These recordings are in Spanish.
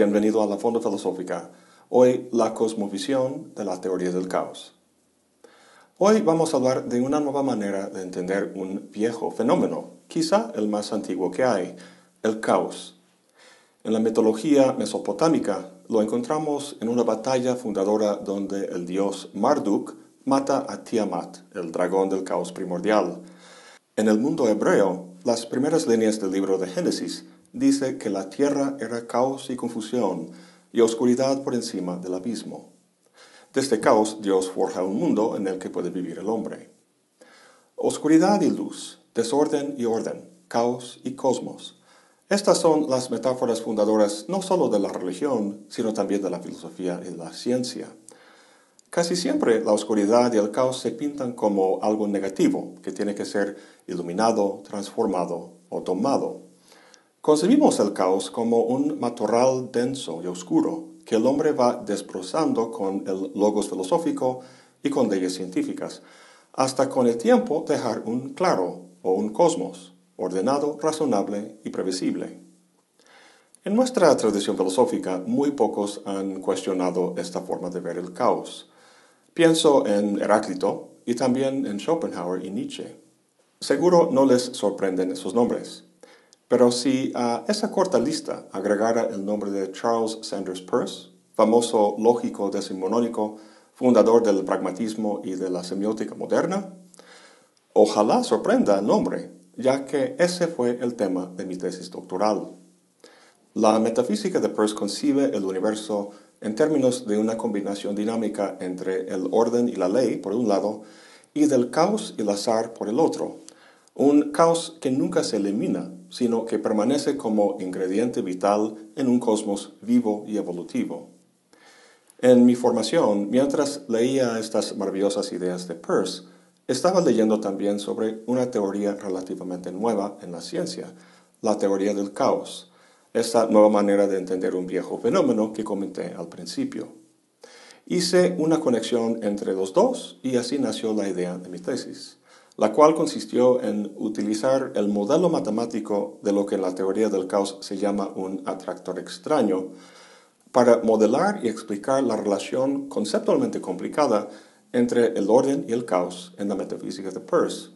bienvenido a la Fonda Filosófica. Hoy la cosmovisión de la teoría del caos. Hoy vamos a hablar de una nueva manera de entender un viejo fenómeno, quizá el más antiguo que hay, el caos. En la mitología mesopotámica lo encontramos en una batalla fundadora donde el dios Marduk mata a Tiamat, el dragón del caos primordial. En el mundo hebreo, las primeras líneas del libro de Génesis dice que la tierra era caos y confusión y oscuridad por encima del abismo. Desde caos Dios forja un mundo en el que puede vivir el hombre. Oscuridad y luz, desorden y orden, caos y cosmos. Estas son las metáforas fundadoras no solo de la religión, sino también de la filosofía y la ciencia. Casi siempre la oscuridad y el caos se pintan como algo negativo, que tiene que ser iluminado, transformado o tomado. Concebimos el caos como un matorral denso y oscuro que el hombre va desbrozando con el logos filosófico y con leyes científicas, hasta con el tiempo dejar un claro o un cosmos, ordenado, razonable y previsible. En nuestra tradición filosófica, muy pocos han cuestionado esta forma de ver el caos. Pienso en Heráclito y también en Schopenhauer y Nietzsche. Seguro no les sorprenden esos nombres. Pero si a esa corta lista agregara el nombre de Charles Sanders Peirce, famoso lógico decimonónico, fundador del pragmatismo y de la semiótica moderna, ojalá sorprenda el nombre, ya que ese fue el tema de mi tesis doctoral. La metafísica de Peirce concibe el universo en términos de una combinación dinámica entre el orden y la ley, por un lado, y del caos y el azar por el otro, un caos que nunca se elimina, sino que permanece como ingrediente vital en un cosmos vivo y evolutivo. En mi formación, mientras leía estas maravillosas ideas de Peirce, estaba leyendo también sobre una teoría relativamente nueva en la ciencia, la teoría del caos, esta nueva manera de entender un viejo fenómeno que comenté al principio. Hice una conexión entre los dos y así nació la idea de mi tesis la cual consistió en utilizar el modelo matemático de lo que en la teoría del caos se llama un atractor extraño, para modelar y explicar la relación conceptualmente complicada entre el orden y el caos en la metafísica de Peirce,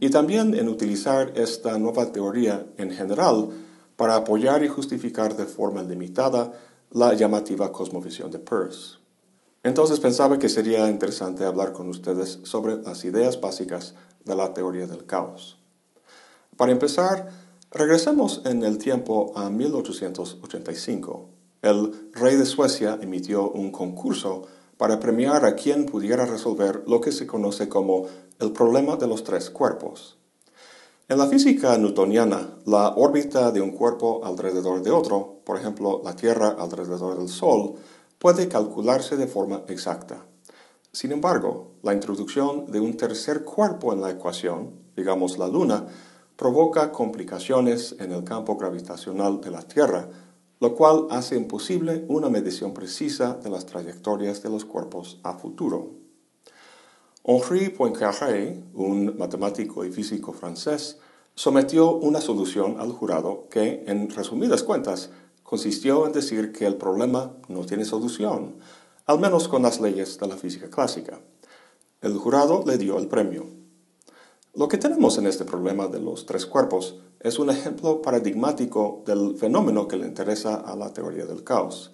y también en utilizar esta nueva teoría en general para apoyar y justificar de forma limitada la llamativa cosmovisión de Peirce. Entonces pensaba que sería interesante hablar con ustedes sobre las ideas básicas de la teoría del caos. Para empezar, regresemos en el tiempo a 1885. El rey de Suecia emitió un concurso para premiar a quien pudiera resolver lo que se conoce como el problema de los tres cuerpos. En la física newtoniana, la órbita de un cuerpo alrededor de otro, por ejemplo la Tierra alrededor del Sol, puede calcularse de forma exacta. Sin embargo, la introducción de un tercer cuerpo en la ecuación, digamos la Luna, provoca complicaciones en el campo gravitacional de la Tierra, lo cual hace imposible una medición precisa de las trayectorias de los cuerpos a futuro. Henri Poincaré, un matemático y físico francés, sometió una solución al jurado que, en resumidas cuentas, consistió en decir que el problema no tiene solución, al menos con las leyes de la física clásica. El jurado le dio el premio. Lo que tenemos en este problema de los tres cuerpos es un ejemplo paradigmático del fenómeno que le interesa a la teoría del caos.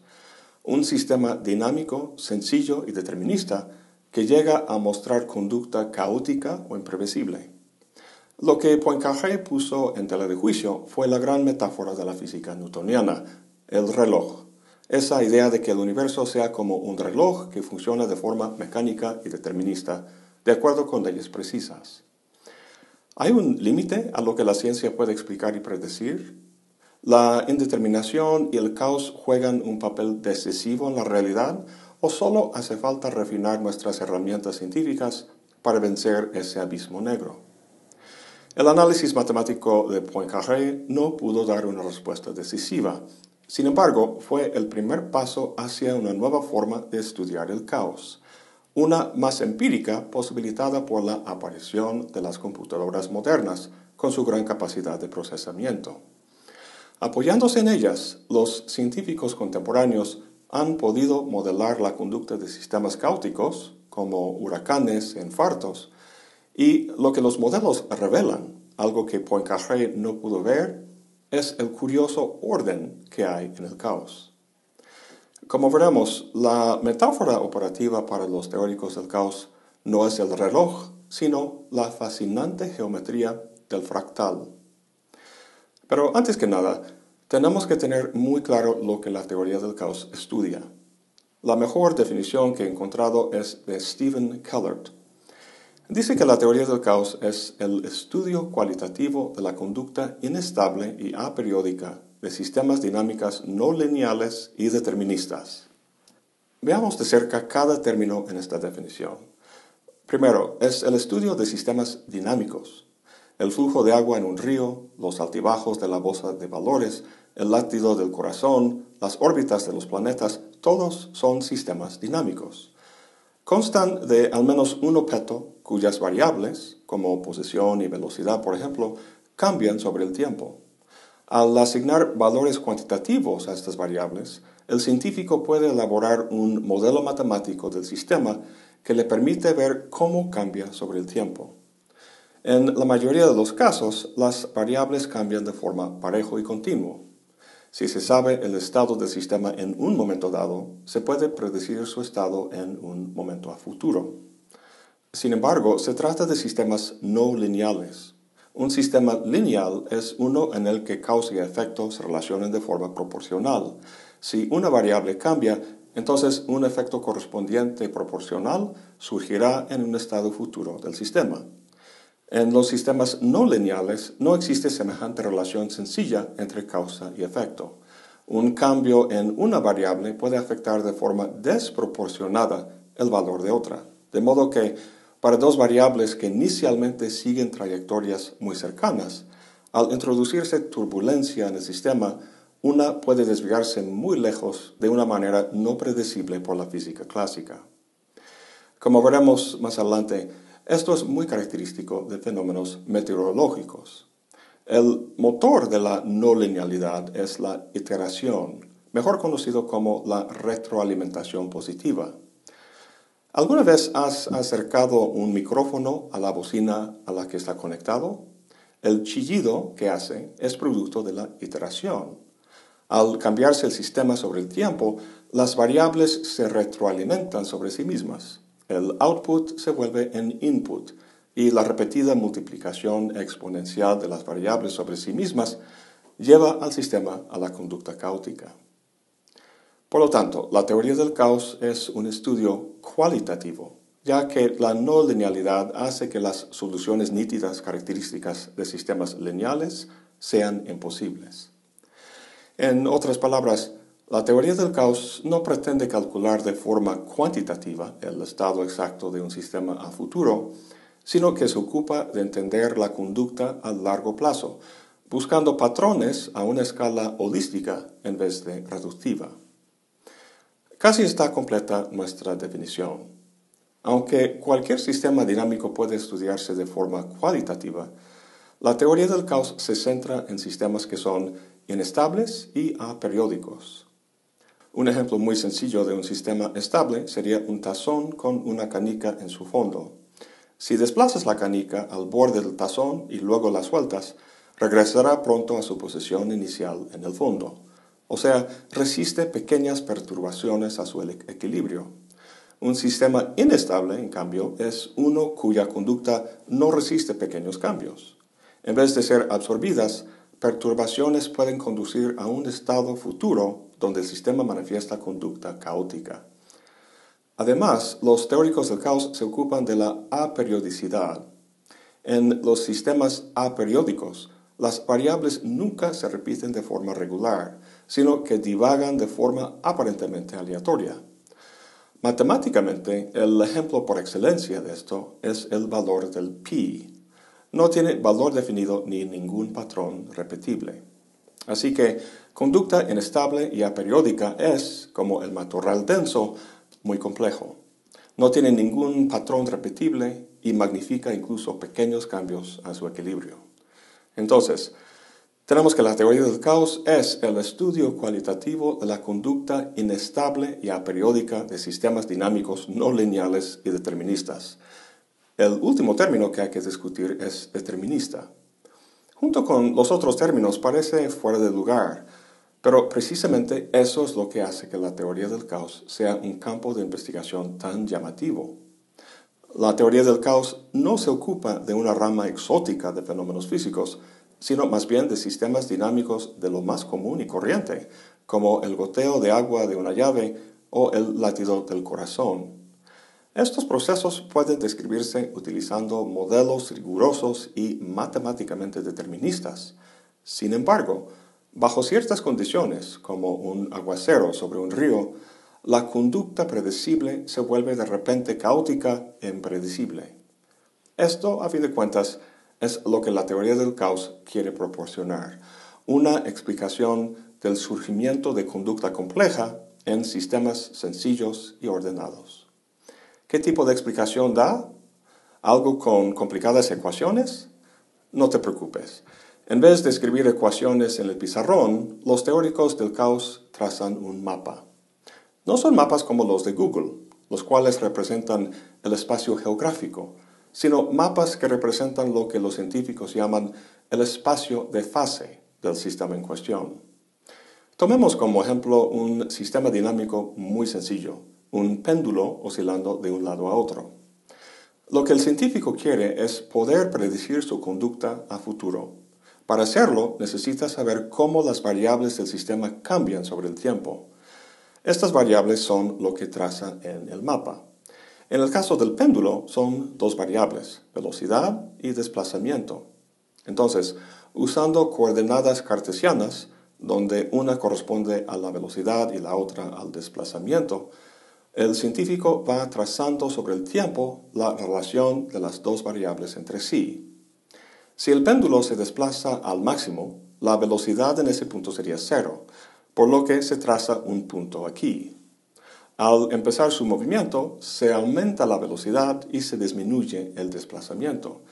Un sistema dinámico, sencillo y determinista que llega a mostrar conducta caótica o imprevisible. Lo que Poincaré puso en tela de juicio fue la gran metáfora de la física newtoniana, el reloj esa idea de que el universo sea como un reloj que funciona de forma mecánica y determinista, de acuerdo con leyes precisas. ¿Hay un límite a lo que la ciencia puede explicar y predecir? ¿La indeterminación y el caos juegan un papel decisivo en la realidad o solo hace falta refinar nuestras herramientas científicas para vencer ese abismo negro? El análisis matemático de Poincaré no pudo dar una respuesta decisiva, sin embargo, fue el primer paso hacia una nueva forma de estudiar el caos, una más empírica posibilitada por la aparición de las computadoras modernas con su gran capacidad de procesamiento. Apoyándose en ellas, los científicos contemporáneos han podido modelar la conducta de sistemas caóticos, como huracanes e infartos, y lo que los modelos revelan, algo que Poincaré no pudo ver, es el curioso orden que hay en el caos. Como veremos, la metáfora operativa para los teóricos del caos no es el reloj, sino la fascinante geometría del fractal. Pero antes que nada, tenemos que tener muy claro lo que la teoría del caos estudia. La mejor definición que he encontrado es de Stephen Kellert. Dice que la teoría del caos es el estudio cualitativo de la conducta inestable y aperiódica de sistemas dinámicas no lineales y deterministas. Veamos de cerca cada término en esta definición. Primero, es el estudio de sistemas dinámicos, el flujo de agua en un río, los altibajos de la bolsa de valores, el latido del corazón, las órbitas de los planetas, todos son sistemas dinámicos. Constan de al menos un objeto cuyas variables, como posición y velocidad, por ejemplo, cambian sobre el tiempo. Al asignar valores cuantitativos a estas variables, el científico puede elaborar un modelo matemático del sistema que le permite ver cómo cambia sobre el tiempo. En la mayoría de los casos, las variables cambian de forma parejo y continuo. Si se sabe el estado del sistema en un momento dado, se puede predecir su estado en un momento a futuro. Sin embargo, se trata de sistemas no lineales. Un sistema lineal es uno en el que causa y efecto se relacionan de forma proporcional. Si una variable cambia, entonces un efecto correspondiente proporcional surgirá en un estado futuro del sistema. En los sistemas no lineales no existe semejante relación sencilla entre causa y efecto. Un cambio en una variable puede afectar de forma desproporcionada el valor de otra, de modo que para dos variables que inicialmente siguen trayectorias muy cercanas, al introducirse turbulencia en el sistema, una puede desviarse muy lejos de una manera no predecible por la física clásica. Como veremos más adelante, esto es muy característico de fenómenos meteorológicos. El motor de la no linealidad es la iteración, mejor conocido como la retroalimentación positiva. ¿Alguna vez has acercado un micrófono a la bocina a la que está conectado? El chillido que hace es producto de la iteración. Al cambiarse el sistema sobre el tiempo, las variables se retroalimentan sobre sí mismas el output se vuelve en input y la repetida multiplicación exponencial de las variables sobre sí mismas lleva al sistema a la conducta caótica. Por lo tanto, la teoría del caos es un estudio cualitativo, ya que la no linealidad hace que las soluciones nítidas características de sistemas lineales sean imposibles. En otras palabras, la teoría del caos no pretende calcular de forma cuantitativa el estado exacto de un sistema a futuro, sino que se ocupa de entender la conducta a largo plazo, buscando patrones a una escala holística en vez de reductiva. Casi está completa nuestra definición. Aunque cualquier sistema dinámico puede estudiarse de forma cualitativa, la teoría del caos se centra en sistemas que son inestables y aperiódicos. Un ejemplo muy sencillo de un sistema estable sería un tazón con una canica en su fondo. Si desplazas la canica al borde del tazón y luego la sueltas, regresará pronto a su posición inicial en el fondo. O sea, resiste pequeñas perturbaciones a su equilibrio. Un sistema inestable, en cambio, es uno cuya conducta no resiste pequeños cambios. En vez de ser absorbidas, perturbaciones pueden conducir a un estado futuro donde el sistema manifiesta conducta caótica. Además, los teóricos del caos se ocupan de la aperiodicidad. En los sistemas aperiódicos, las variables nunca se repiten de forma regular, sino que divagan de forma aparentemente aleatoria. Matemáticamente, el ejemplo por excelencia de esto es el valor del pi, no tiene valor definido ni ningún patrón repetible. Así que conducta inestable y aperiódica es, como el matorral denso, muy complejo. No tiene ningún patrón repetible y magnifica incluso pequeños cambios a su equilibrio. Entonces, Tenemos que la teoría del caos es el estudio cualitativo de la conducta inestable y aperiódica de sistemas dinámicos no lineales y deterministas. El último término que hay que discutir es determinista. Junto con los otros términos parece fuera de lugar, pero precisamente eso es lo que hace que la teoría del caos sea un campo de investigación tan llamativo. La teoría del caos no se ocupa de una rama exótica de fenómenos físicos, sino más bien de sistemas dinámicos de lo más común y corriente, como el goteo de agua de una llave o el latido del corazón. Estos procesos pueden describirse utilizando modelos rigurosos y matemáticamente deterministas. Sin embargo, bajo ciertas condiciones, como un aguacero sobre un río, la conducta predecible se vuelve de repente caótica e impredecible. Esto, a fin de cuentas, es lo que la teoría del caos quiere proporcionar, una explicación del surgimiento de conducta compleja en sistemas sencillos y ordenados. ¿Qué tipo de explicación da? ¿Algo con complicadas ecuaciones? No te preocupes. En vez de escribir ecuaciones en el pizarrón, los teóricos del caos trazan un mapa. No son mapas como los de Google, los cuales representan el espacio geográfico, sino mapas que representan lo que los científicos llaman el espacio de fase del sistema en cuestión. Tomemos como ejemplo un sistema dinámico muy sencillo, un péndulo oscilando de un lado a otro. Lo que el científico quiere es poder predecir su conducta a futuro. Para hacerlo, necesita saber cómo las variables del sistema cambian sobre el tiempo. Estas variables son lo que traza en el mapa. En el caso del péndulo son dos variables, velocidad y desplazamiento. Entonces, usando coordenadas cartesianas, donde una corresponde a la velocidad y la otra al desplazamiento, el científico va trazando sobre el tiempo la relación de las dos variables entre sí. Si el péndulo se desplaza al máximo, la velocidad en ese punto sería cero, por lo que se traza un punto aquí. Al empezar su movimiento, se aumenta la velocidad y se disminuye el desplazamiento.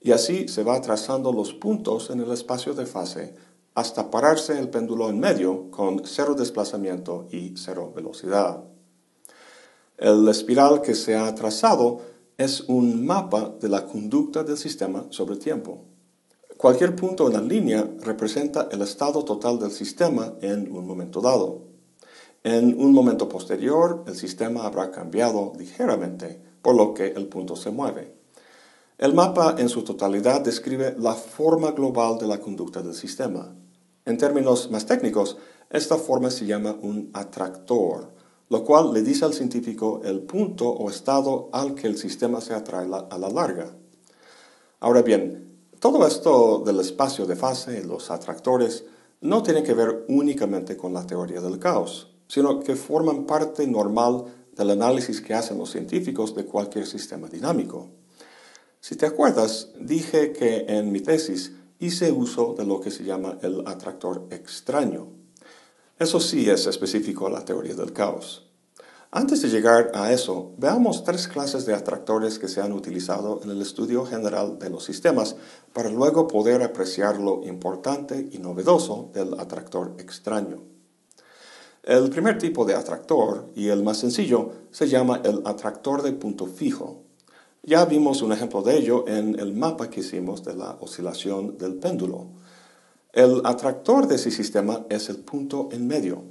Y así se va trazando los puntos en el espacio de fase hasta pararse el péndulo en medio con cero desplazamiento y cero velocidad. El espiral que se ha trazado es un mapa de la conducta del sistema sobre tiempo. Cualquier punto en la línea representa el estado total del sistema en un momento dado. En un momento posterior, el sistema habrá cambiado ligeramente, por lo que el punto se mueve. El mapa en su totalidad describe la forma global de la conducta del sistema. En términos más técnicos, esta forma se llama un atractor, lo cual le dice al científico el punto o estado al que el sistema se atrae a la larga. Ahora bien, todo esto del espacio de fase y los atractores no tiene que ver únicamente con la teoría del caos sino que forman parte normal del análisis que hacen los científicos de cualquier sistema dinámico. Si te acuerdas, dije que en mi tesis hice uso de lo que se llama el atractor extraño. Eso sí es específico a la teoría del caos. Antes de llegar a eso, veamos tres clases de atractores que se han utilizado en el estudio general de los sistemas para luego poder apreciar lo importante y novedoso del atractor extraño. El primer tipo de atractor, y el más sencillo, se llama el atractor de punto fijo. Ya vimos un ejemplo de ello en el mapa que hicimos de la oscilación del péndulo. El atractor de ese sistema es el punto en medio.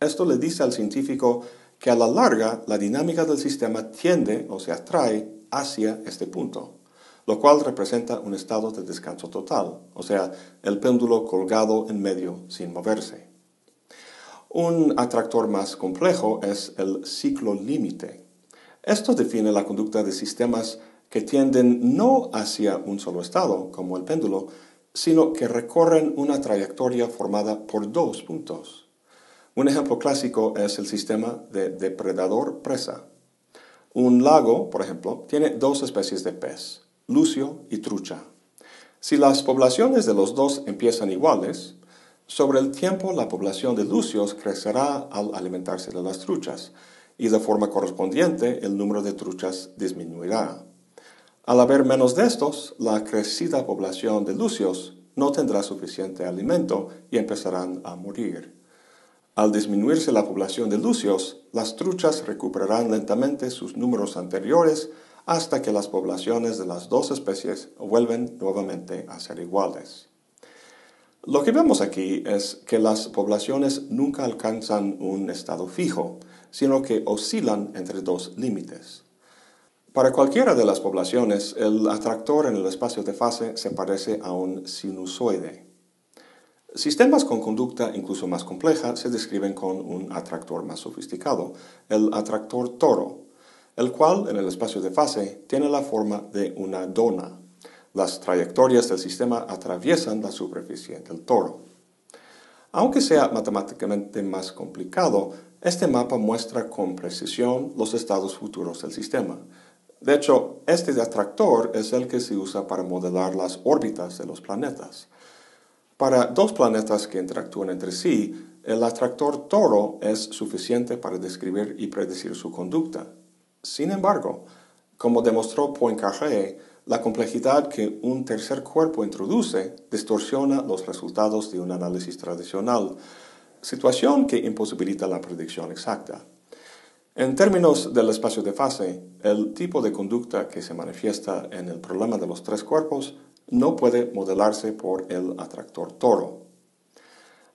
Esto le dice al científico que a la larga la dinámica del sistema tiende o se atrae hacia este punto, lo cual representa un estado de descanso total, o sea, el péndulo colgado en medio sin moverse. Un atractor más complejo es el ciclo límite. Esto define la conducta de sistemas que tienden no hacia un solo estado, como el péndulo, sino que recorren una trayectoria formada por dos puntos. Un ejemplo clásico es el sistema de depredador-presa. Un lago, por ejemplo, tiene dos especies de pez, lucio y trucha. Si las poblaciones de los dos empiezan iguales, sobre el tiempo, la población de lucios crecerá al alimentarse de las truchas, y de forma correspondiente el número de truchas disminuirá. Al haber menos de estos, la crecida población de lucios no tendrá suficiente alimento y empezarán a morir. Al disminuirse la población de lucios, las truchas recuperarán lentamente sus números anteriores hasta que las poblaciones de las dos especies vuelven nuevamente a ser iguales. Lo que vemos aquí es que las poblaciones nunca alcanzan un estado fijo, sino que oscilan entre dos límites. Para cualquiera de las poblaciones, el atractor en el espacio de fase se parece a un sinusoide. Sistemas con conducta incluso más compleja se describen con un atractor más sofisticado, el atractor toro, el cual en el espacio de fase tiene la forma de una dona. Las trayectorias del sistema atraviesan la superficie del toro. Aunque sea matemáticamente más complicado, este mapa muestra con precisión los estados futuros del sistema. De hecho, este atractor es el que se usa para modelar las órbitas de los planetas. Para dos planetas que interactúan entre sí, el atractor toro es suficiente para describir y predecir su conducta. Sin embargo, como demostró Poincaré, la complejidad que un tercer cuerpo introduce distorsiona los resultados de un análisis tradicional, situación que imposibilita la predicción exacta. En términos del espacio de fase, el tipo de conducta que se manifiesta en el problema de los tres cuerpos no puede modelarse por el atractor toro.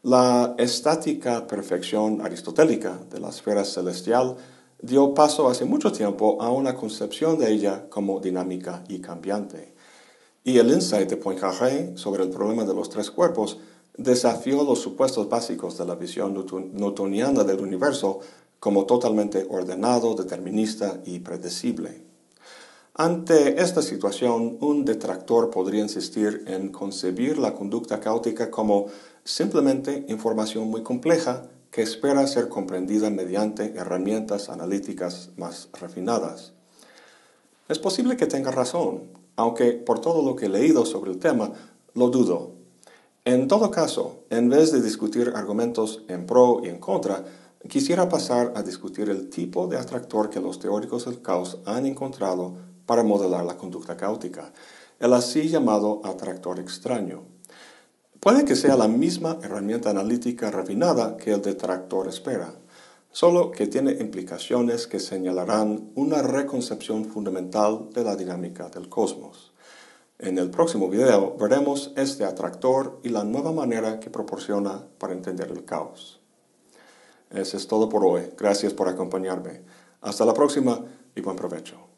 La estática perfección aristotélica de la esfera celestial dio paso hace mucho tiempo a una concepción de ella como dinámica y cambiante. Y el insight de Poincaré sobre el problema de los tres cuerpos desafió los supuestos básicos de la visión newtoniana del universo como totalmente ordenado, determinista y predecible. Ante esta situación, un detractor podría insistir en concebir la conducta caótica como simplemente información muy compleja que espera ser comprendida mediante herramientas analíticas más refinadas. Es posible que tenga razón, aunque por todo lo que he leído sobre el tema, lo dudo. En todo caso, en vez de discutir argumentos en pro y en contra, quisiera pasar a discutir el tipo de atractor que los teóricos del caos han encontrado para modelar la conducta caótica, el así llamado atractor extraño. Puede que sea la misma herramienta analítica refinada que el detractor espera, solo que tiene implicaciones que señalarán una reconcepción fundamental de la dinámica del cosmos. En el próximo video veremos este atractor y la nueva manera que proporciona para entender el caos. Eso es todo por hoy. Gracias por acompañarme. Hasta la próxima y buen provecho.